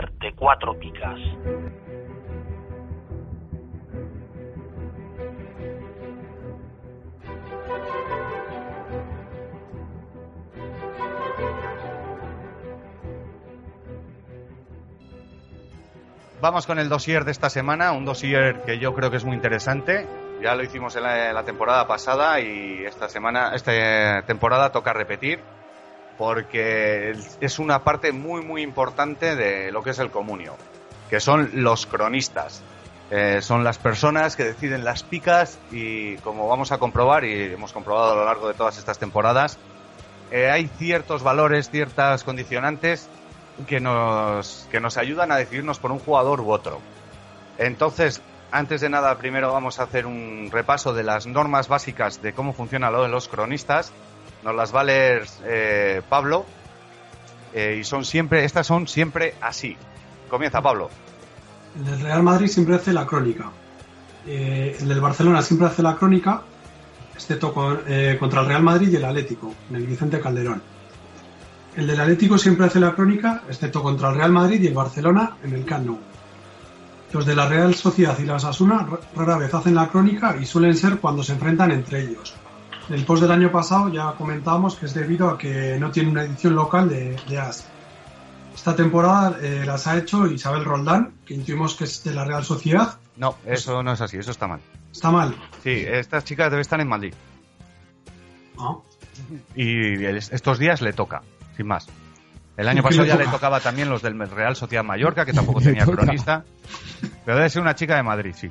de cuatro picas. Vamos con el dossier de esta semana, un dossier que yo creo que es muy interesante. Ya lo hicimos en la, en la temporada pasada y esta semana, esta temporada toca repetir porque es una parte muy muy importante de lo que es el comunio, que son los cronistas. Eh, son las personas que deciden las picas y como vamos a comprobar y hemos comprobado a lo largo de todas estas temporadas, eh, hay ciertos valores, ciertas condicionantes que nos, que nos ayudan a decidirnos por un jugador u otro. Entonces, antes de nada, primero vamos a hacer un repaso de las normas básicas de cómo funciona lo de los cronistas. Nos las va eh, Pablo. eh, y son siempre, estas son siempre así. Comienza Pablo. El del Real Madrid siempre hace la crónica. Eh, el del Barcelona siempre hace la crónica, excepto con- contra el Real Madrid y el Atlético, en el Vicente Calderón. El del Atlético siempre hace la crónica, excepto contra el Real Madrid y el Barcelona en el Camp Nou. Los de la Real Sociedad y la Asuna rara vez hacen la crónica y suelen ser cuando se enfrentan entre ellos. El post del año pasado ya comentábamos que es debido a que no tiene una edición local de, de AS. Esta temporada eh, las ha hecho Isabel Roldán, que intuimos que es de la Real Sociedad. No, eso no es así, eso está mal. Está mal. Sí, estas chicas deben estar en Madrid. Ah, Y estos días le toca, sin más. El año ¿Y qué pasado ya le toca? tocaba también los del Real Sociedad Mallorca, que tampoco tenía cronista. Pero debe ser una chica de Madrid, sí.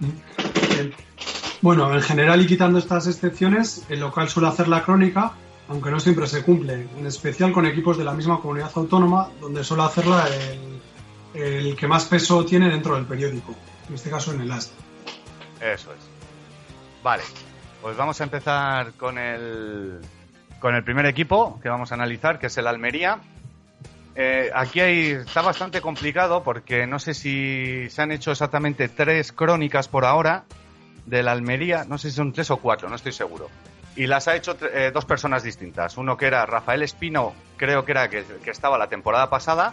Bien. Bueno, en general y quitando estas excepciones, el local suele hacer la crónica, aunque no siempre se cumple, en especial con equipos de la misma comunidad autónoma, donde suele hacerla el, el que más peso tiene dentro del periódico, en este caso en el AS. Eso es. Vale, pues vamos a empezar con el, con el primer equipo que vamos a analizar, que es el Almería. Eh, aquí hay, está bastante complicado porque no sé si se han hecho exactamente tres crónicas por ahora del Almería, no sé si son tres o cuatro, no estoy seguro. Y las ha hecho eh, dos personas distintas. Uno que era Rafael Espino, creo que era que, que estaba la temporada pasada,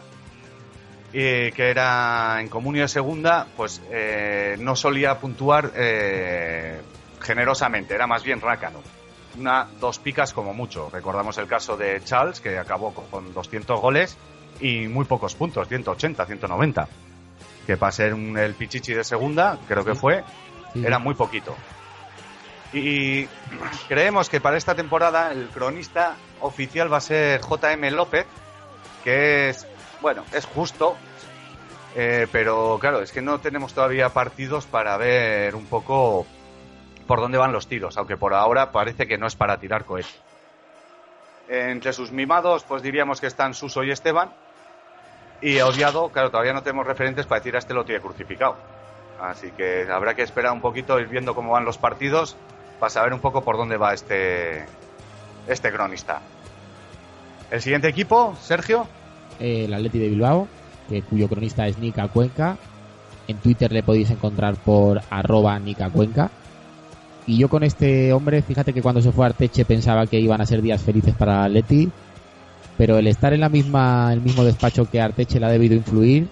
y que era en Comunio de Segunda, pues eh, no solía puntuar eh, generosamente, era más bien rácano. Una, dos picas como mucho. Recordamos el caso de Charles, que acabó con- con 200 goles y muy pocos puntos, 180, 190. Que para ser un- el Pichichi de segunda, creo que fue, Era muy poquito. Y creemos que para esta temporada el cronista oficial va a ser JM López, que es, bueno, es justo, eh, pero claro, es que no tenemos todavía partidos para ver un poco por dónde van los tiros, aunque por ahora parece que no es para tirar cohetes. Entre sus mimados, pues diríamos que están Suso y Esteban. Y odiado, claro, todavía no tenemos referentes para decir a este lo tiene crucificado. Así que habrá que esperar un poquito, ir viendo cómo van los partidos, para saber un poco por dónde va este, este cronista. El siguiente equipo, Sergio. El Atleti de Bilbao, que, cuyo cronista es Nica Cuenca. En Twitter le podéis encontrar por arroba Nica Cuenca. Y yo con este hombre, fíjate que cuando se fue a Arteche pensaba que iban a ser días felices para Atleti, pero el estar en la misma, el mismo despacho que Arteche le ha debido influir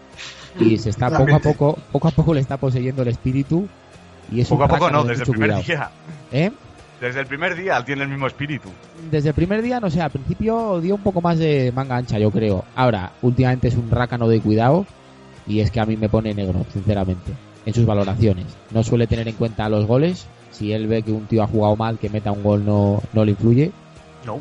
y se está poco a poco, poco a poco le está poseyendo el espíritu y es Poco a poco no, de desde el primer cuidado. día. ¿Eh? Desde el primer día tiene el mismo espíritu. Desde el primer día, no sé, al principio dio un poco más de manga ancha, yo creo. Ahora, últimamente es un rácano de cuidado y es que a mí me pone negro, sinceramente, en sus valoraciones. No suele tener en cuenta los goles. Si él ve que un tío ha jugado mal, que meta un gol no, no le influye. No.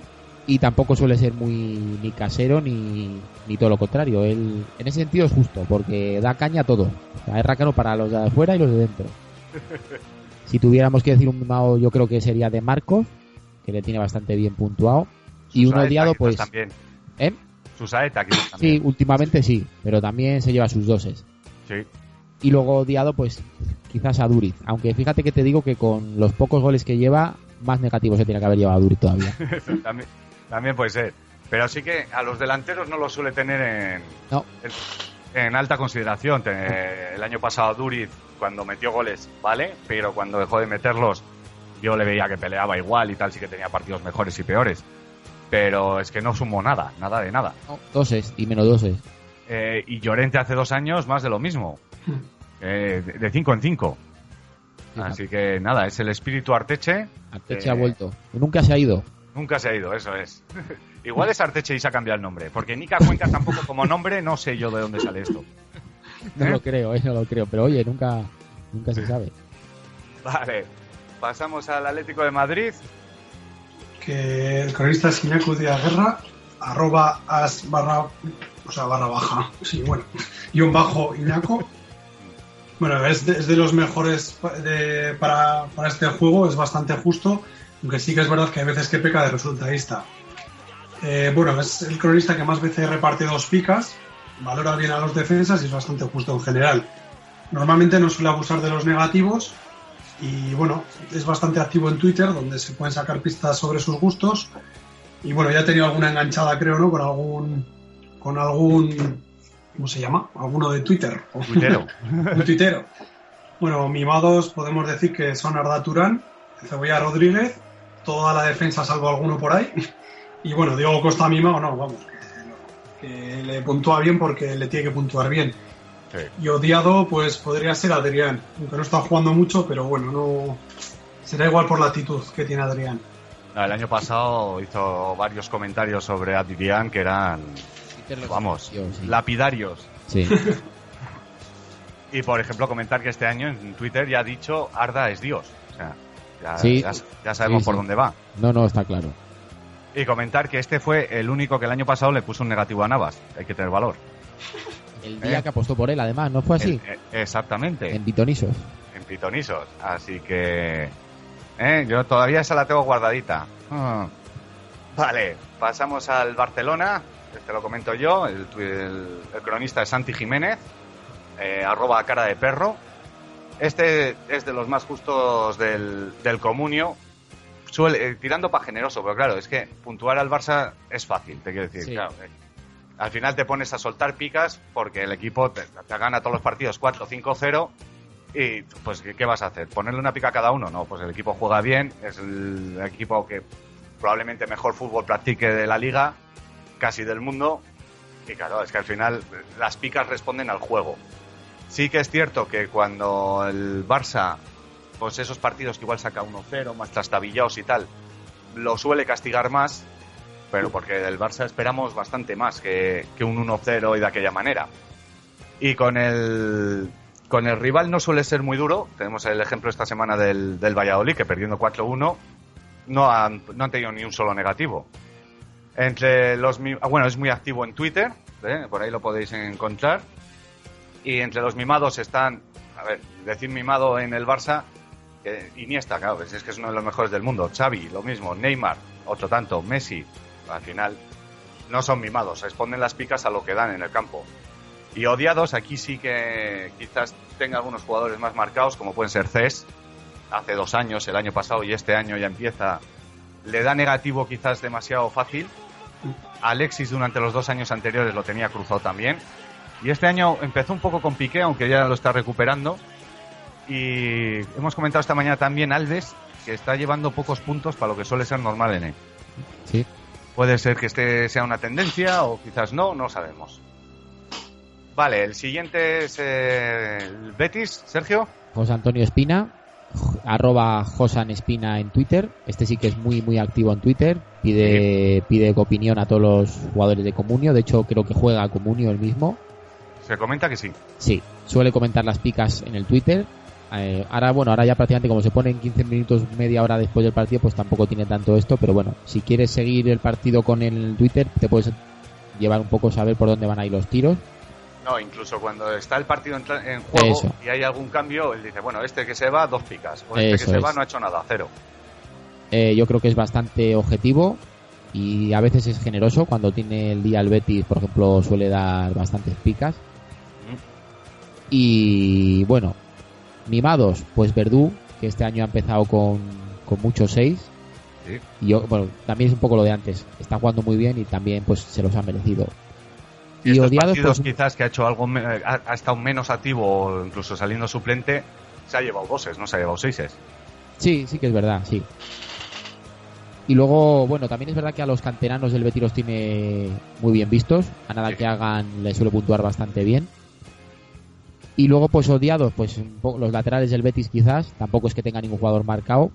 Y tampoco suele ser muy ni casero ni, ni todo lo contrario. Él, en ese sentido es justo, porque da caña a todo. O sea, es rácano para los de afuera y los de dentro. Si tuviéramos que decir un mimado, yo creo que sería de Marcos, que le tiene bastante bien puntuado. Y un odiado, pues. También. ¿Eh? Susaeta, también. Sí, últimamente sí, pero también se lleva sus doses. Sí. Y luego odiado, pues quizás a Duriz. Aunque fíjate que te digo que con los pocos goles que lleva, más negativos se tiene que haber llevado a Duriz todavía. también, también puede ser. Pero sí que a los delanteros no los suele tener en, No. en, en alta consideración. El año pasado Duriz, cuando metió goles, vale, pero cuando dejó de meterlos, yo le veía que peleaba igual y tal, sí que tenía partidos mejores y peores. Pero es que no sumó nada, nada de nada. No, doses y menos doses. Eh, y Llorente hace dos años más de lo mismo. Eh, de- de 5 en 5. Sí, Así que nada, es el espíritu Arteche. Arteche eh, ha vuelto. Nunca se ha ido. Nunca se ha ido, eso es. Igual es Arteche y se ha cambiado el nombre. Porque Nica Cuenca tampoco como nombre, no sé yo de dónde sale esto. No ¿Eh? lo creo, eh, no lo creo. Pero oye, nunca, nunca se sabe. Vale, pasamos al Atlético de Madrid. que el cronista es Iñaku Díaz Guerra, arroba as barra, o sea, barra baja, sí, bueno, y un bajo Iñaco. Bueno, es de, es de los mejores de- para, para este juego, es bastante justo, aunque sí que es verdad que hay veces que peca de resultadista. Eh, bueno, es el cronista que más veces reparte dos picas, valora bien a los defensas y es bastante justo en general. Normalmente no suele abusar de los negativos, y bueno, es bastante activo en Twitter, donde se pueden sacar pistas sobre sus gustos. Y bueno, ya ha tenido alguna enganchada, creo, ¿no? Con algún. Con algún. ¿Cómo se llama? Alguno de Twitter. Tuitero. Un tuitero. Bueno, mimados podemos decir que son Arda Turán, Cebolla Rodríguez, toda la defensa salvo alguno por ahí. Y bueno, Diego Costa mimado, no, vamos, que, que le puntúa bien porque le tiene que puntuar bien. Sí. Y odiado, pues podría ser Adrián, aunque no está jugando mucho, pero bueno, no será igual por la actitud que tiene Adrián. No, el año pasado hizo varios comentarios sobre Adrián que eran, vamos, lapidarios. Sí. Y por ejemplo, comentar que este año en Twitter ya ha dicho Arda es Dios. O sea, ya, Sí. ya- ya sabemos Sí, por sí. dónde va. No, no, está claro. Y comentar que este fue el único que el año pasado le puso un negativo a Navas. Hay que tener valor. El día Eh. que apostó por él, además, ¿no fue así? El- eh, exactamente. En Pitonisos. en pitonisos. Así que. ¿eh? Yo todavía esa la tengo guardadita. Ah. Vale, pasamos al Barcelona. Este lo comento yo. El, el- el cronista es Santi Jiménez. eh, arroba cara de perro. Este es de los más justos del, del comunio. Suele, eh, tirando para generoso, pero claro, es que puntuar al Barça es fácil, te quiero decir. Sí. claro, eh. al final te pones a soltar picas porque el equipo te, te gana todos los partidos 4-5-0 y pues ¿qué, qué vas a hacer? ¿Ponerle una pica a cada uno? No, pues el equipo juega bien, es el equipo que probablemente mejor fútbol practique de la liga, casi del mundo, y claro, es que al final las picas responden al juego. Sí que es cierto que cuando el Barça, pues esos partidos que igual saca 1-0, más trastabillados y tal, lo suele castigar más, pero porque del Barça esperamos bastante más que, que un 1-0 y de aquella manera. Y con el, con el rival no suele ser muy duro. Tenemos el ejemplo esta semana del, del Valladolid, que perdiendo 4-1 no han, no han tenido ni un solo negativo. Entre los ah, bueno, es muy activo en Twitter, ¿eh? por ahí lo podéis encontrar. Y entre los mimados están, a ver, decir mimado en el Barça, Iniesta, claro, pues es que es uno de los mejores del mundo. Xavi, lo mismo. Neymar, otro tanto. Messi, al final no son mimados, responden las picas a lo que dan en el campo. Y odiados, aquí sí que quizás tenga algunos jugadores más marcados, como pueden ser Cés, hace dos años, el año pasado y este año ya empieza. Le da negativo quizás demasiado fácil. Alexis durante los dos años anteriores lo tenía cruzado también. Y este año empezó un poco con Piqué, aunque ya lo está recuperando. Y hemos comentado esta mañana también Alves, que está llevando pocos puntos para lo que suele ser normal en él. Sí. Puede ser que este sea una tendencia o quizás no, no sabemos. Vale, el siguiente es eh, el Betis, Sergio. José Antonio Espina, arroba Josan Espina en Twitter. Este sí que es muy, muy activo en Twitter. Pide, pide opinión a todos los jugadores de Comunio. De hecho, creo que juega a Comunio el mismo. Se comenta que sí. Sí, suele comentar las picas en el Twitter. Eh, ahora, bueno, ahora ya prácticamente como se pone en 15 minutos, media hora después del partido, pues tampoco tiene tanto esto. Pero bueno, si quieres seguir el partido con el Twitter, te puedes llevar un poco saber por dónde van a ir los tiros. No, incluso cuando está el partido en, en juego Eso. y hay algún cambio, él dice, bueno, este que se va, dos picas. O este Eso que se es. va no ha hecho nada, cero. Eh, yo creo que es bastante objetivo y a veces es generoso. Cuando tiene el día el Betis, por ejemplo, suele dar bastantes picas. Y bueno, mimados, pues Verdú, que este año ha empezado con, con muchos 6. Sí. Y yo, bueno, también es un poco lo de antes. Está jugando muy bien y también pues se los ha merecido. Y, estos odiados, partidos pues, quizás que ha hecho algo, ha, ha estado menos activo o incluso saliendo suplente, se ha llevado bosses, no se ha llevado seises. Sí, sí que es verdad, sí. Y luego, bueno, también es verdad que a los canteranos del Betis los tiene muy bien vistos. A nada Sí. que hagan le suele puntuar bastante bien. Y luego, pues odiados, pues los laterales del Betis quizás. Tampoco es que tenga ningún jugador marcado.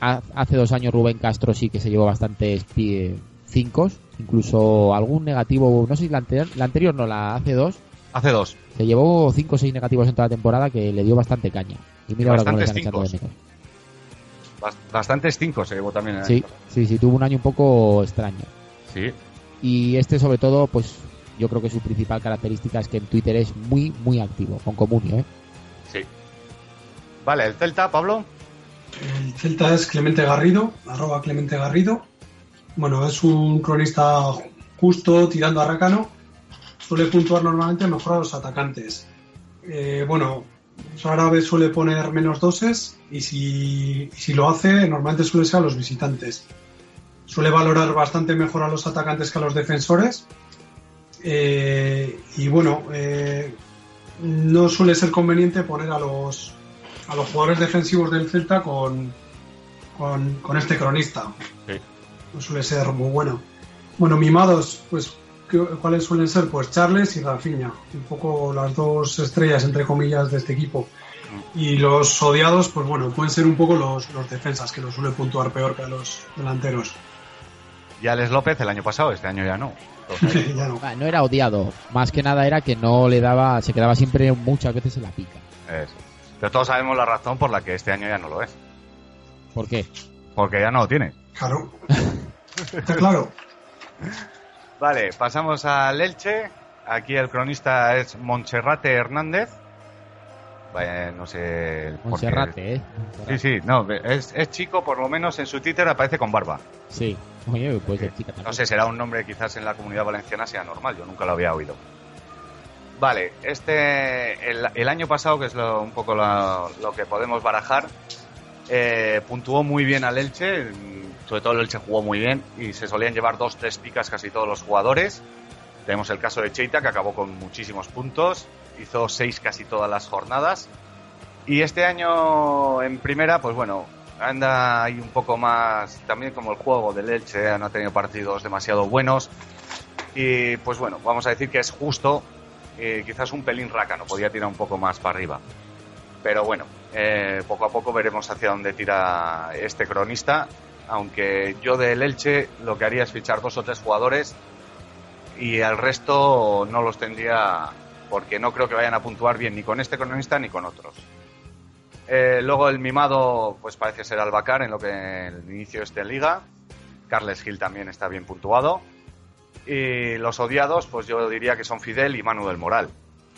Ha- Hace dos años Rubén Castro sí que se llevó bastantes pi- cinco, incluso algún negativo, no sé si la anterior, la anterior no, la hace dos, Hace dos. se llevó cinco o seis negativos en toda la temporada que le dio bastante caña. Y mira ahora cómo le están echando de menos. Bas- Bastantes cinco se llevó también. en el Sí, sí, sí, tuvo un año un poco extraño. Sí. Y este, sobre todo, pues yo creo que su principal característica es que en Twitter es muy, muy activo, con Comunio, ¿eh? Sí. Vale, el Celta, Pablo. El Celta es Clemente Garrido, arroba Clemente Garrido. Bueno, es un cronista justo, tirando a Rácano. Suele puntuar normalmente mejor a los atacantes. Eh, bueno, rara vez suele poner menos doses y si, y si lo hace, normalmente suele ser a los visitantes. Suele valorar bastante mejor a los atacantes que a los defensores. Eh, y bueno, eh, no suele ser conveniente poner a los, a los jugadores defensivos del Celta con, con, con este cronista. Sí. No suele ser muy bueno. Bueno, mimados, pues, ¿qué- ¿cuáles suelen ser? Pues Charles y Rafinha. Un poco las dos estrellas, entre comillas, de este equipo. Y los odiados, pues bueno, pueden ser un poco los, los defensas, que los suele puntuar peor que a los delanteros. Y Alex López el año pasado, este año ya no. Entonces, ya no. Ah, No era odiado, más que nada era que no le daba, se quedaba siempre muchas veces en la pica. eso. Pero todos sabemos la razón por la que este año ya no lo es. ¿Por qué? Porque ya no lo tiene. Claro. Está claro. Vale, pasamos al Elche. Aquí el cronista es Montserrate Hernández. No sé. Monserrate, ¿eh? Sí, sí, no, es, es chico, por lo menos en su Twitter aparece con barba. Sí. Oye, pues de chica también. No sé, será un nombre quizás en la comunidad valenciana sea normal, yo nunca lo había oído. Vale, este, el, el año pasado, que es lo- un poco lo que podemos barajar, eh, puntuó muy bien al Elche, sobre todo el Elche jugó muy bien y se solían llevar dos, tres picas casi todos los jugadores. Tenemos el caso de Cheita, que acabó con muchísimos puntos, hizo seis casi todas las jornadas. Y este año en primera, pues bueno, anda ahí un poco más, también como el juego del Elche, eh, no ha tenido partidos demasiado buenos. Y pues bueno, vamos a decir que es justo, eh, quizás un pelín rácano, podía tirar un poco más para arriba. Pero bueno, eh, poco a poco veremos hacia dónde tira este cronista. Aunque yo del Elche lo que haría es fichar dos o tres jugadores y al resto no los tendría porque no creo que vayan a puntuar bien ni con este cronista ni con otros. Eh, luego el mimado, pues parece ser Albacar en lo que el inicio es de liga. Carles Gil también está bien puntuado. Y los odiados, pues yo diría que son Fidel y Manu del Moral.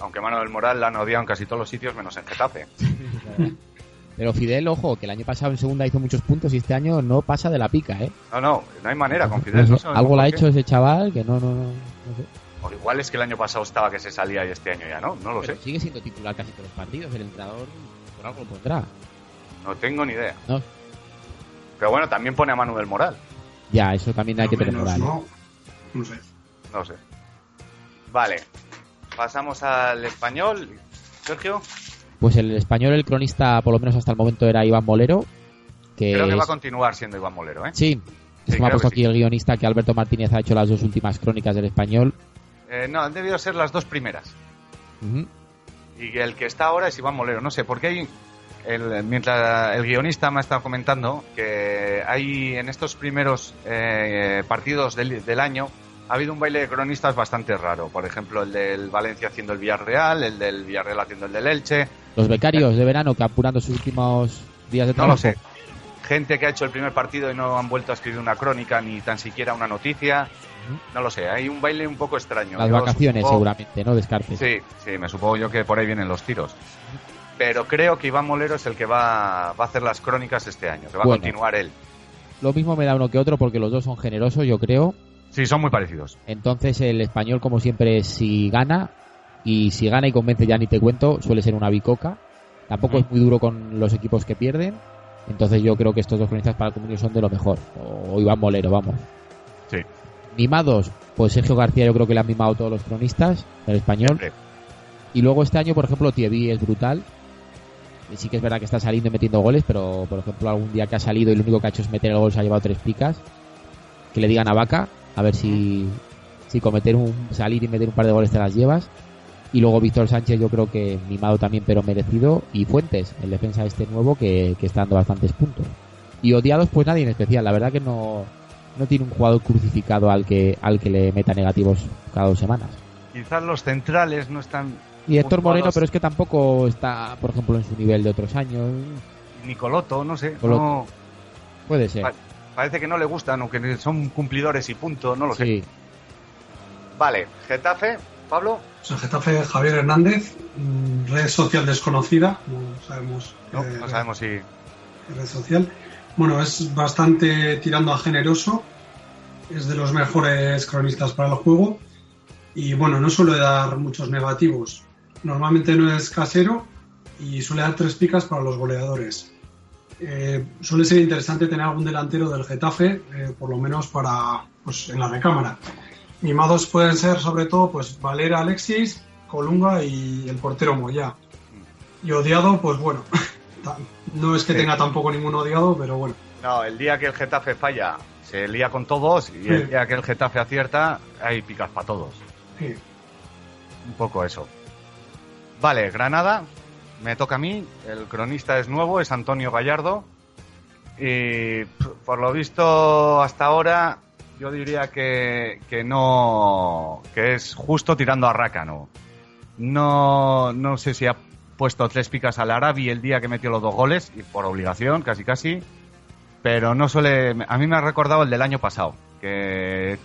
Aunque Manu del Moral la han odiado en casi todos los sitios menos en Getafe. Pero Fidel, ojo, que el año pasado en segunda hizo muchos puntos y este año no pasa de la pica, ¿eh? No, no, no hay manera con Fidel. no algo le ha hecho ese chaval que no, no, no, no sé. O igual es que el año pasado estaba que se salía y este año ya no, no lo Pero sé. sigue siendo titular casi todos los partidos, el entrenador por algo lo pondrá. No tengo ni idea. No. Pero bueno, también pone a Manu del Moral. Ya, eso también hay que tener Menos, moral. ¿no? No sé. No sé. Vale. Pasamos al español. Sergio, Pues el español, el cronista, por lo menos hasta el momento, era Iván Molero. Que creo que va a continuar siendo Iván Molero, ¿eh? Sí, es Sí, que me ha creo puesto que aquí el guionista que Alberto Martínez ha hecho las dos últimas crónicas del español. Eh, no, han debido ser las dos primeras. Y el que está ahora es Iván Molero. No sé, porque hay. El, mientras el guionista me ha estado comentando que hay en estos primeros eh, partidos del, del año ha habido un baile de cronistas bastante raro. Por ejemplo, el del Valencia haciendo el Villarreal, el del Villarreal haciendo el del Elche. Los becarios de verano que apurando sus últimos días de No trabajo. lo sé. Gente que ha hecho el primer partido y no han vuelto a escribir una crónica ni tan siquiera una noticia. No lo sé, hay un baile un poco extraño. Las Yo vacaciones, supongo- seguramente, ¿no? Descartes. Sí, sí, me supongo yo que por ahí vienen los tiros. pero creo que Iván Molero es el que va, va a hacer las crónicas este año, que va Bueno. a continuar él. Lo mismo me da uno que otro porque los dos son generosos, yo creo. Sí, son muy parecidos. Entonces el español, como siempre, si gana, y si gana y convence ya ni te cuento, suele ser una bicoca. Tampoco es muy duro con los equipos que pierden. Entonces yo creo que estos dos cronistas para el comunio son de lo mejor. O Iván Molero, vamos. Sí. Mimados, pues Sergio García yo creo que le han mimado todos los cronistas del español. Y luego este año, por ejemplo, Thierry es brutal. Sí que es verdad que está saliendo y metiendo goles, pero por ejemplo algún día que ha salido y lo único que ha hecho es meter el gol se ha llevado tres picas. Que le digan a Vaca, a ver si, si cometer un salir y meter un par de goles te las llevas. Y luego Víctor Sánchez yo creo que mimado también pero merecido. Y Fuentes, el defensa este nuevo que, que está dando bastantes puntos. Y odiados pues nadie en especial. La verdad que no, no tiene un jugador crucificado al que, al que le meta negativos cada dos semanas. Quizás los centrales no están... Y Héctor. Moreno, pero es que tampoco está, por ejemplo, en su nivel de otros años. Nicoloto, no sé. Coloto. no- Puede ser. Pa- parece que no le gustan, aunque son cumplidores y punto, no lo sé. Vale, Getafe, Pablo. Pues el Getafe Javier Hernández, mm, red social desconocida, no sabemos. No, eh, no sabemos si... red social. Bueno, es bastante tirando a generoso, es de los mejores cronistas para el juego y bueno, no suele dar muchos negativos. Normalmente no es casero y suele dar tres picas para los goleadores. Eh, suele ser interesante tener algún delantero del Getafe, eh, por lo menos para pues, en la recámara. Mimados pueden ser sobre todo pues Valera Alexis, Colunga y el portero Moya. Y odiado, pues bueno, no es que Sí. tenga tampoco ningún odiado, pero bueno. No, el día que el Getafe falla, se lía con todos y el día que el Getafe acierta, hay picas para todos. sí. Un poco eso. Vale, Granada, me toca a mí. El cronista es nuevo, es Antonio Gallardo. Y por lo visto hasta ahora, yo diría que, que no. que es justo tirando a rácano. No, no sé si ha puesto tres picas al Arabi el día que metió los dos goles, y por obligación, casi casi. Pero no suele. A mí me ha recordado el del año pasado, que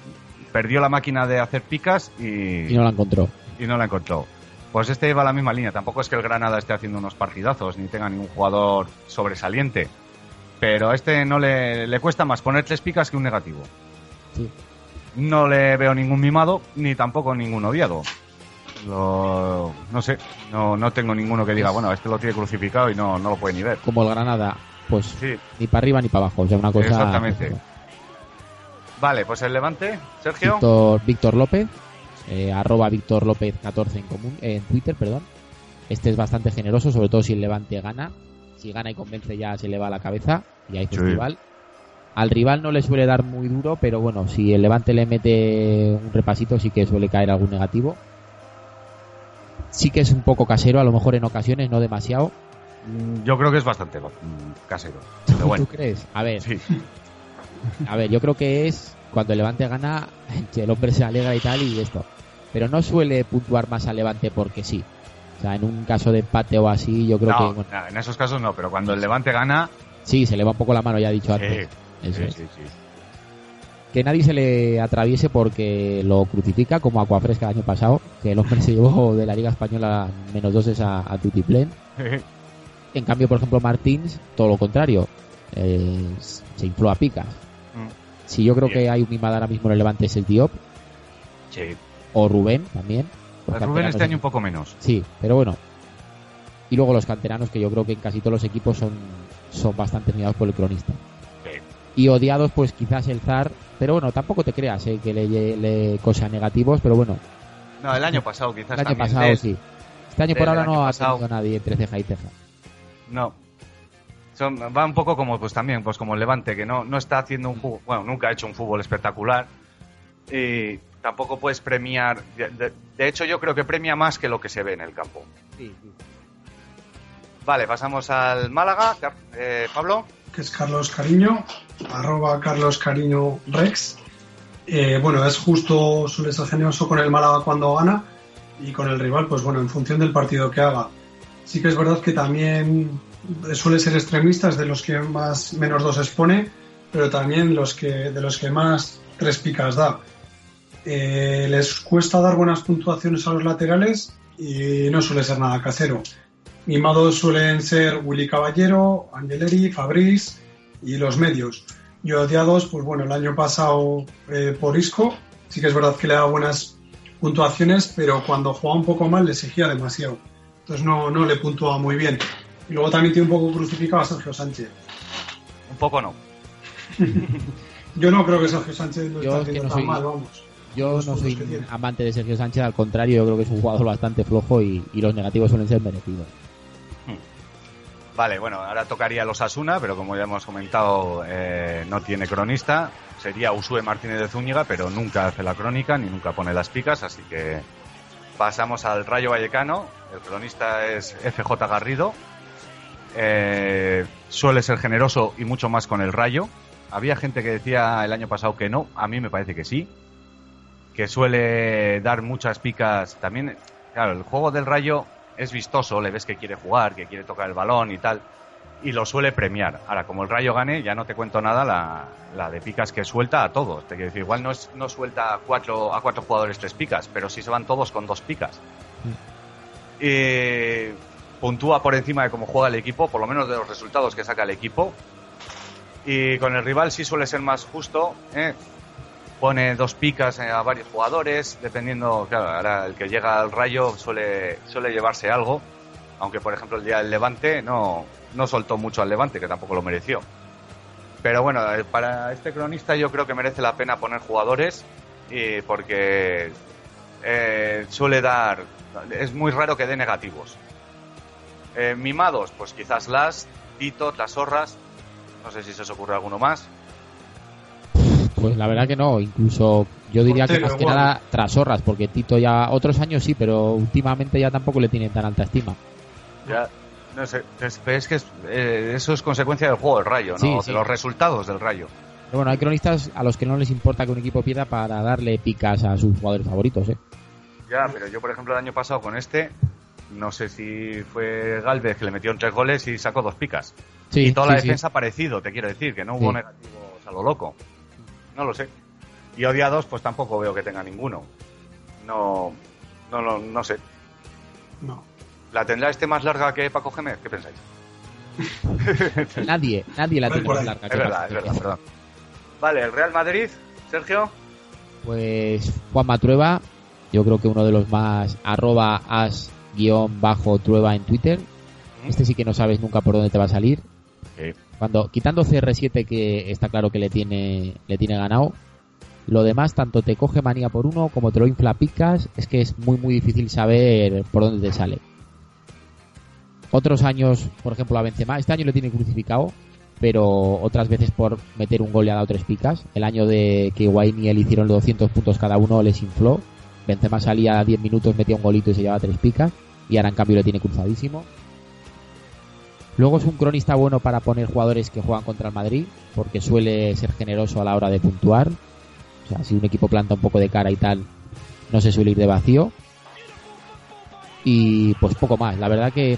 perdió la máquina de hacer picas y, Y no la encontró. y no la encontró. Pues este va la misma línea. Tampoco es que el Granada esté haciendo unos partidazos ni tenga ningún jugador sobresaliente. Pero a este no le, le cuesta más poner tres picas que un negativo. Sí. No le veo ningún mimado ni tampoco ningún odiado. Lo- no sé, no, no tengo ninguno que diga, bueno, este lo tiene crucificado y no, no lo puede ni ver. Como el Granada, pues Sí, ni para arriba ni para abajo. O sea, una cosa. Exactamente. vale, pues el Levante, Sergio. Víctor, Víctor López, eh, arroba Víctor López 14 en común, eh, en Twitter, perdón. Este es bastante generoso, sobre todo si el Levante gana. Si gana y convence ya se le va a la cabeza y hay Sí. Al rival no le suele dar muy duro, pero bueno, si el Levante le mete un repasito sí que suele caer algún negativo. Sí que es un poco casero, a lo mejor en ocasiones, no demasiado. Mm, Yo creo que es bastante mm, casero. Pero bueno, ¿Tú crees? A ver, sí. A ver, yo creo que es cuando el Levante gana, que el hombre se alegra y tal y esto. Pero no suele puntuar más al Levante porque sí. O sea, en un caso de empate o así, yo creo No, que bueno, en esos casos no, pero cuando el Levante gana, sí, se le va un poco la mano, ya he dicho antes. eh, Eso sí, es. sí, sí. Que nadie se le atraviese porque lo crucifica como Acuafresca el año pasado, que el hombre se llevó de la Liga Española menos doses a, a Tutiplén. En cambio, por ejemplo, Martins, todo lo contrario, eh, se infló a picas. Mm, Si yo creo Bien. que hay un mimada ahora mismo en el Levante es el Diop, sí. o Rubén también. Los Rubén este año un poco menos. Sí, pero bueno. Y luego los canteranos, que yo creo que en casi todos los equipos son, son bastante mirados por el cronista. Sí. Y odiados, pues quizás el Zar. Pero bueno, tampoco te creas eh, que le, le cosa negativos, pero bueno, No, el año pasado quizás el año también. pasado de- sí. Este año por ahora año no ha pasado. tenido nadie entre ceja y ceja. No. Son, va un poco como pues también, pues como el Levante, que no, no está haciendo un fútbol, bueno, nunca ha hecho un fútbol espectacular. Y tampoco puedes premiar. De, de- de hecho, yo creo que premia más que lo que se ve en el campo. Vale, pasamos al Málaga. Eh, Pablo. Es Carlos Cariño, arroba Carlos Cariño Rex. Eh, bueno, es justo, suele ser generoso con el Málaga cuando gana y con el rival, pues bueno, en función del partido que haga. Sí que es verdad que también suele ser extremista, es de los que más menos dos expone, pero también los que, de los que más tres picas da. Eh, les cuesta dar buenas puntuaciones a los laterales y no suele ser nada casero. Mimados suelen ser Willy Caballero, Angeleri, Fabriz y los medios. Y odiados, pues bueno, el año pasado eh, por Isco, sí que es verdad que le da buenas puntuaciones, pero cuando jugaba un poco mal le exigía demasiado. Entonces no, no le puntuaba muy bien. Y luego también tiene un poco crucificado a Sergio Sánchez. Un poco no. Yo no creo que Sergio Sánchez lo Yo está es que haciendo no tan soy- mal, vamos. Yo no soy amante de Sergio Sánchez, al contrario, yo creo que es un jugador bastante flojo y, y los negativos suelen ser merecidos. Vale, bueno, ahora tocaría los Asuna, pero como ya hemos comentado, eh, no tiene cronista. Sería Usue Martínez de Zúñiga, pero nunca hace la crónica ni nunca pone las picas, así que pasamos al Rayo Vallecano. El cronista es FJ Garrido. Eh, suele ser generoso y mucho más con el Rayo. Había gente que decía el año pasado que no, a mí me parece que sí. Que suele dar muchas picas. También, claro, el juego del Rayo es vistoso, le ves que quiere jugar, que quiere tocar el balón y tal, y lo suele premiar. Ahora, como el Rayo gane, ya no te cuento nada la, la de picas que suelta a todos. Te quiero decir, igual no, es, no suelta a cuatro, a cuatro jugadores tres picas, pero sí se van todos con dos picas. Y puntúa por encima de cómo juega el equipo, por lo menos de los resultados que saca el equipo. Y con el rival sí suele ser más justo, ¿eh? Pone dos picas eh, a varios jugadores, dependiendo, claro, ahora el que llega al rayo suele, suele llevarse algo, aunque por ejemplo el día del Levante no, no soltó mucho al Levante, que tampoco lo mereció. Pero bueno, eh, para este cronista yo creo que merece la pena poner jugadores, y porque eh, suele dar, es muy raro que dé negativos. Mimados, pues quizás las, Tito, las zorras, no sé si se os ocurre alguno más. Pues la verdad que no, incluso yo diría que más que bueno. nada tras horras, porque Tito ya otros años sí, pero últimamente ya tampoco le tienen tan alta estima. Ya, no sé, es, pero es que es, eh, eso es consecuencia del juego del Rayo, ¿no? Sí, de sí. los resultados del Rayo. Pero bueno, hay cronistas a los que no les importa que un equipo pierda para darle picas a sus jugadores favoritos, ¿eh? Ya, pero yo, por ejemplo, el año pasado con este, no sé si fue Galvez que le metió tres goles y sacó dos picas. Sí, y toda sí, la sí. defensa parecido, te quiero decir, que no hubo Sí. negativos a lo loco. No lo sé. Y odiados, pues tampoco veo que tenga ninguno. No, no, no, no sé. No. ¿La tendrá este más larga que Paco Gémez? ¿Qué pensáis? Nadie, nadie la tiene más larga. Es que verdad, Paco es verdad, perdón. Vale, el Real Madrid, Sergio. Pues Juan Matrueva, yo creo que uno de los más arroba as guion bajo trueba en Twitter. Este sí que no sabes nunca por dónde te va a salir. Sí. Cuando quitando CR7 que está claro que le tiene le tiene ganado, lo demás tanto te coge manía por uno como te lo infla picas, es que es muy muy difícil saber por dónde te sale. Otros años, por ejemplo, a Benzema, este año lo tiene crucificado, pero otras veces por meter un gol le ha dado tres picas. El año de que Higuaín y él hicieron los 200 puntos cada uno les infló. Benzema salía a 10 minutos, metía un golito y se llevaba tres picas. Y ahora en cambio lo tiene cruzadísimo. Luego es un cronista bueno para poner jugadores que juegan contra el Madrid, porque suele ser generoso a la hora de puntuar. O sea, si un equipo planta un poco de cara y tal, no se suele ir de vacío. Y pues poco más. La verdad que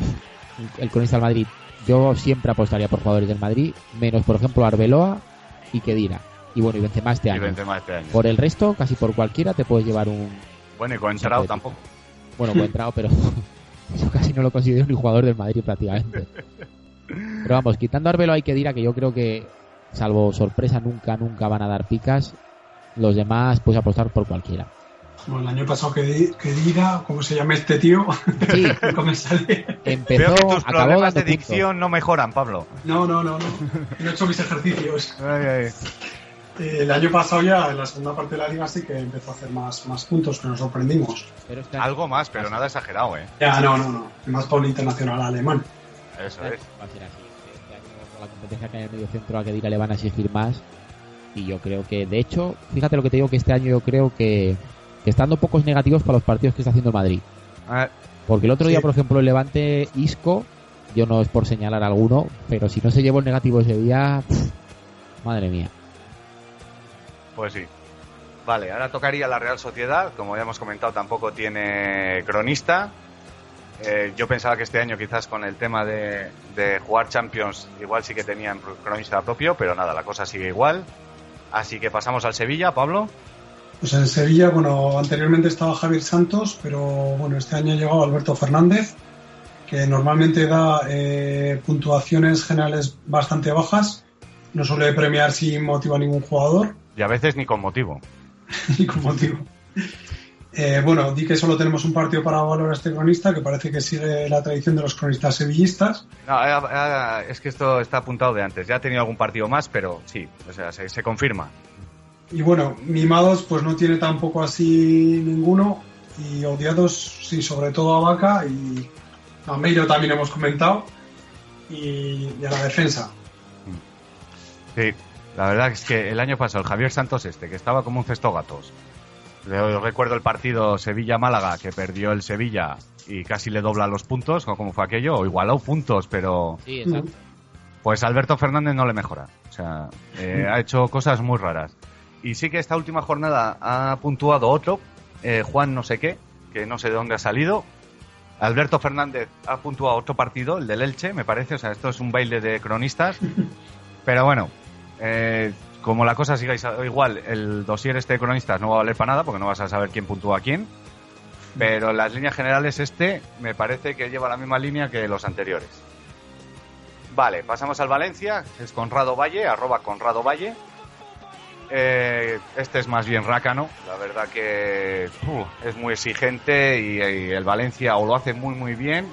el cronista del Madrid, yo siempre apostaría por jugadores del Madrid, menos por ejemplo Arbeloa y Kedira. Y bueno, y Benzema este Y año. Benzema este año. Por el resto, casi por cualquiera te puedes llevar un... Bueno, y con tampoco. Bueno, buen entrado, pero yo casi no lo considero ni jugador del Madrid prácticamente. Pero vamos, quitando a Arbeloa y Kedira, que yo creo que, salvo sorpresa, nunca, nunca van a dar picas. Los demás, puedes apostar por cualquiera. Bueno, el año pasado que, di- que diga, ¿cómo se llama este tío? Sí, empezó, Veo que tus acabó problemas de dicción no mejoran, Pablo. No, no, no, no. No he hecho mis ejercicios. Ay, ay. Eh, el año pasado ya, en la segunda parte de la liga, sí que empezó a hacer más, más puntos, que nos sorprendimos. Pero Algo más, pero nada exagerado, ¿eh? Ya, no, no, no. Más para un internacional alemán. Eso es. va a ser así. Este año, con la competencia que hay en el medio centro, a Kedira le van a exigir más. Y yo creo que, de hecho, fíjate lo que te digo, que este año yo creo que, que está dando pocos negativos para los partidos que está haciendo el Madrid. Porque el otro Sí. día, por ejemplo, el Levante Isco, yo no es por señalar alguno, pero si no se llevó el negativo ese día, pff, madre mía. Pues sí. Vale, ahora tocaría la Real Sociedad. Como ya hemos comentado, tampoco tiene cronista. Eh, yo pensaba que este año, quizás con el tema de, de jugar Champions, igual sí que tenían cronista propio, pero nada, la cosa sigue igual. Así que pasamos al Sevilla, Pablo. Pues en Sevilla, bueno, anteriormente estaba Javier Santos, pero bueno, este año ha llegado Alberto Fernández, que normalmente da eh, puntuaciones generales bastante bajas, no suele premiar sin motivo a ningún jugador. Y a veces ni con motivo. ni con motivo. Eh, bueno, di que solo tenemos un partido para valorar a este cronista, que parece que sigue la tradición de los cronistas sevillistas. No, eh, eh, es que esto está apuntado de antes. Ya ha tenido algún partido más, pero sí, o sea, se, se confirma. Y bueno, mimados pues no tiene tampoco así ninguno. Y odiados, sí, sobre todo a Vaca y a Meiro también hemos comentado. Y, y a la defensa. Sí, la verdad es que el año pasado el Javier Santos este, que estaba como un cesto gatos. Yo recuerdo el partido Sevilla-Málaga, que perdió el Sevilla y casi le dobla los puntos, o como fue aquello, o igualó puntos, pero... Sí, exacto. Pues Alberto Fernández no le mejora. O sea, eh, ha hecho cosas muy raras. Y sí que esta última jornada ha puntuado otro, eh, Juan no sé qué, que no sé de dónde ha salido. Alberto Fernández ha puntuado otro partido, el del Elche, me parece. O sea, esto es un baile de cronistas. Pero bueno, eh, como la cosa siga igual, el dossier este de cronistas no va a valer para nada porque no vas a saber quién puntúa a quién. Pero las líneas generales este me parece que lleva la misma línea que los anteriores. Vale, pasamos al Valencia, es Conrado Valle, arroba Conrado Valle. Eh, este es más bien rácano, la verdad que uh, es muy exigente y, el Valencia o lo hace muy muy bien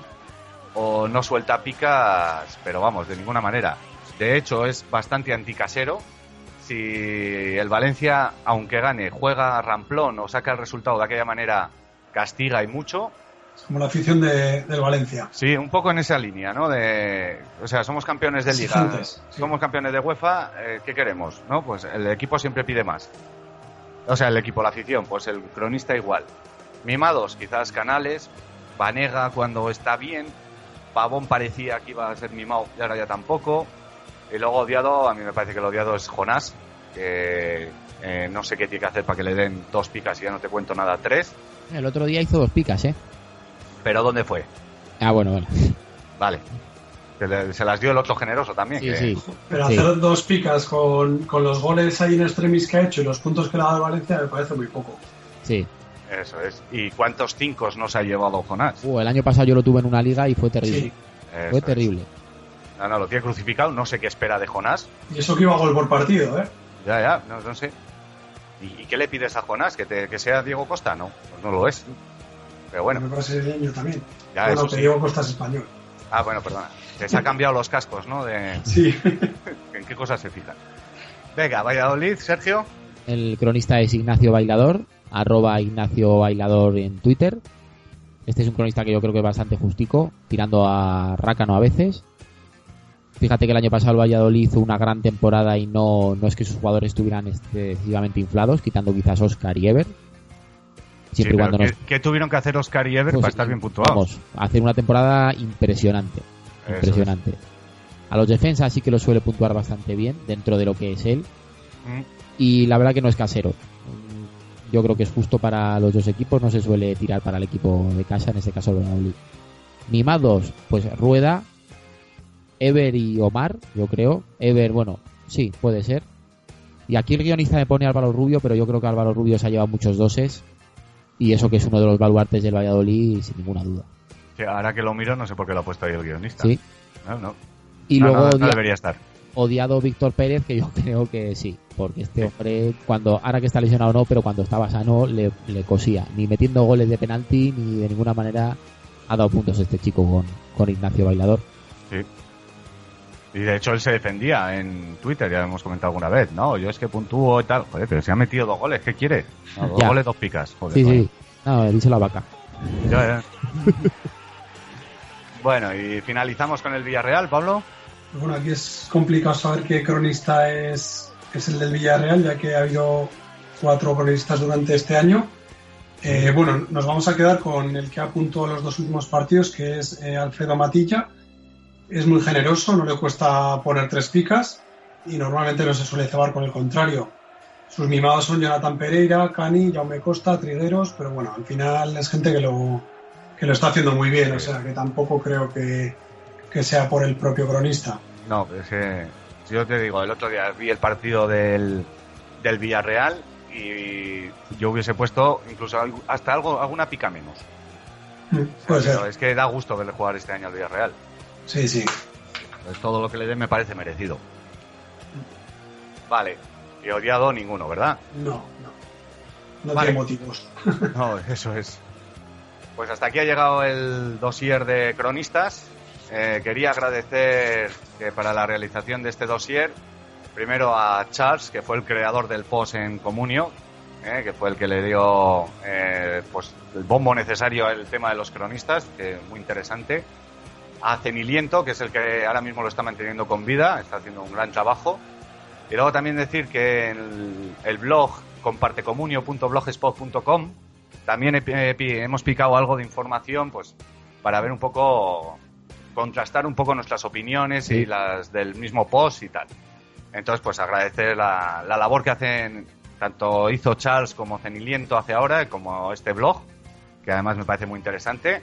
o no suelta picas, pero vamos, de ninguna manera. De hecho, es bastante anticasero. Si el Valencia, aunque gane, juega ramplón o saca el resultado de aquella manera, castiga y mucho. Como la afición de, del Valencia. Sí, un poco en esa línea, ¿no? De, o sea, somos campeones de liga, Exigentes, sí. somos campeones de UEFA, eh, ¿qué queremos? ¿No? Pues el equipo siempre pide más. O sea, el equipo, la afición, pues el cronista igual. Mimados, quizás Canales, Vanega cuando está bien, Pavón parecía que iba a ser mimado y ahora ya tampoco. Y luego odiado, a mí me parece que el odiado es Jonás, que eh, no sé qué tiene que hacer para que le den dos picas y ya no te cuento nada, tres. El otro día hizo dos picas, ¿eh? Pero ¿dónde fue? Ah, bueno, bueno. Vale. Le- se las dio el otro generoso también. Sí, que- sí. Pero Sí. hacer dos picas con, con los goles ahí en extremis que ha hecho y los puntos que le ha dado Valencia me parece muy poco. Sí. Eso es. ¿Y cuántos cinco nos ha llevado Jonás? Uh, el año pasado yo lo tuve en una liga y fue terrible. Sí. Eso Fue es. No, no, lo tiene crucificado. No sé qué espera de Jonás. Y eso que iba a gol por partido, ¿eh? Ya, ya, no, no sé. ¿Y, y qué le pides a Jonás? ¿Que, te- que sea Diego Costa? No, pues no lo es. Pero bueno, Me parece brasileño también. ya bueno, eso que sí. Diego Costa es español. Ah, bueno, perdona. Que se ha cambiado los cascos, ¿no? De, Sí. ¿En qué cosas se fijan? Venga, Valladolid, Sergio. El cronista es Ignacio Bailador, arroba Ignacio Bailador en Twitter. Este es un cronista que yo creo que es bastante justico, tirando a rácano a veces. Fíjate que el año pasado el Valladolid hizo una gran temporada y no, no es que sus jugadores estuvieran excesivamente inflados, quitando quizás Oscar y Ever. Siempre Sí, cuando nos ¿qué, qué tuvieron que hacer Oscar y Ever Pues, para estar bien puntuados? Vamos, hacer una temporada impresionante. Impresionante. A los defensas sí que lo suele puntuar bastante bien dentro de lo que es él. Mm, Y la verdad que no es casero. Mm, Yo creo que es justo para los dos equipos. No se suele tirar para el equipo de casa, en este caso el Valladolid. Mimados, pues Rueda, Ever y Omar, yo creo. Ever, bueno, sí, puede ser. Y aquí el guionista me pone Álvaro Rubio, pero yo creo que Álvaro Rubio se ha llevado muchos doses. Y eso que es uno de los baluartes del Valladolid, sin ninguna duda. que ahora que lo miro, no sé por qué lo ha puesto ahí el guionista. Sí. No, no. Y No, luego no, debería estar. odiado Víctor Pérez, que yo creo que sí, porque este hombre, cuando ahora que está lesionado no, pero cuando estaba sano le, le cosía, ni metiendo goles de penalti, ni de ninguna manera ha dado puntos este chico con, con Ignacio Bailador. Sí. Y de hecho él se defendía en Twitter, ya hemos comentado alguna vez, ¿no? Yo es que puntúo y tal. Joder, pero se ha metido dos goles, ¿qué quiere? No, dos Ya. goles, dos picas. Joder, Sí, joder. sí, no, dice la vaca. Ya, ya. bueno, y finalizamos con el Villarreal, Pablo. Bueno, aquí es complicado saber qué cronista es, es el del Villarreal, ya que ha habido cuatro cronistas durante este año. Eh, bueno, nos vamos a quedar con el que ha puntuado los dos últimos partidos, que es eh, Alfredo Matilla. Es muy generoso, no le cuesta poner tres picas y normalmente no se suele cebar con el contrario. Sus mimados son Jonathan Pereira, Cani, Jaume Costa, Trigueros, pero bueno, al final es gente que lo, que lo está haciendo muy bien, o sea que tampoco creo que, que sea por el propio cronista. No, es que yo te digo, el otro día vi el partido del, del Villarreal y yo hubiese puesto incluso hasta algo alguna pica menos. Mm, Puede Pero ser. es que da gusto verle jugar este año al Villarreal. Sí, sí. Pues todo lo que le dé me parece merecido. Vale. Y odiado ninguno, ¿verdad? No, no. No Vale. tiene motivos. No, eso es. Pues hasta aquí ha llegado el dossier de cronistas. Eh, quería agradecer que para la realización de este dossier, primero a Charles, que fue el creador del post en Comunio, eh, que fue el que le dio eh, pues, el bombo necesario al tema de los cronistas, que muy interesante. A Ceniliento, que es el que ahora mismo lo está manteniendo con vida, está haciendo un gran trabajo. Y luego también decir que el, el blog compartecomunio.blogspot.com también he- hemos picado algo de información pues para ver un poco, contrastar un poco nuestras opiniones Sí. y las del mismo post y tal. Entonces, pues agradecer la, la labor que hacen, tanto hizo Charles como Ceniliento hace ahora, como este blog, que además me parece muy interesante.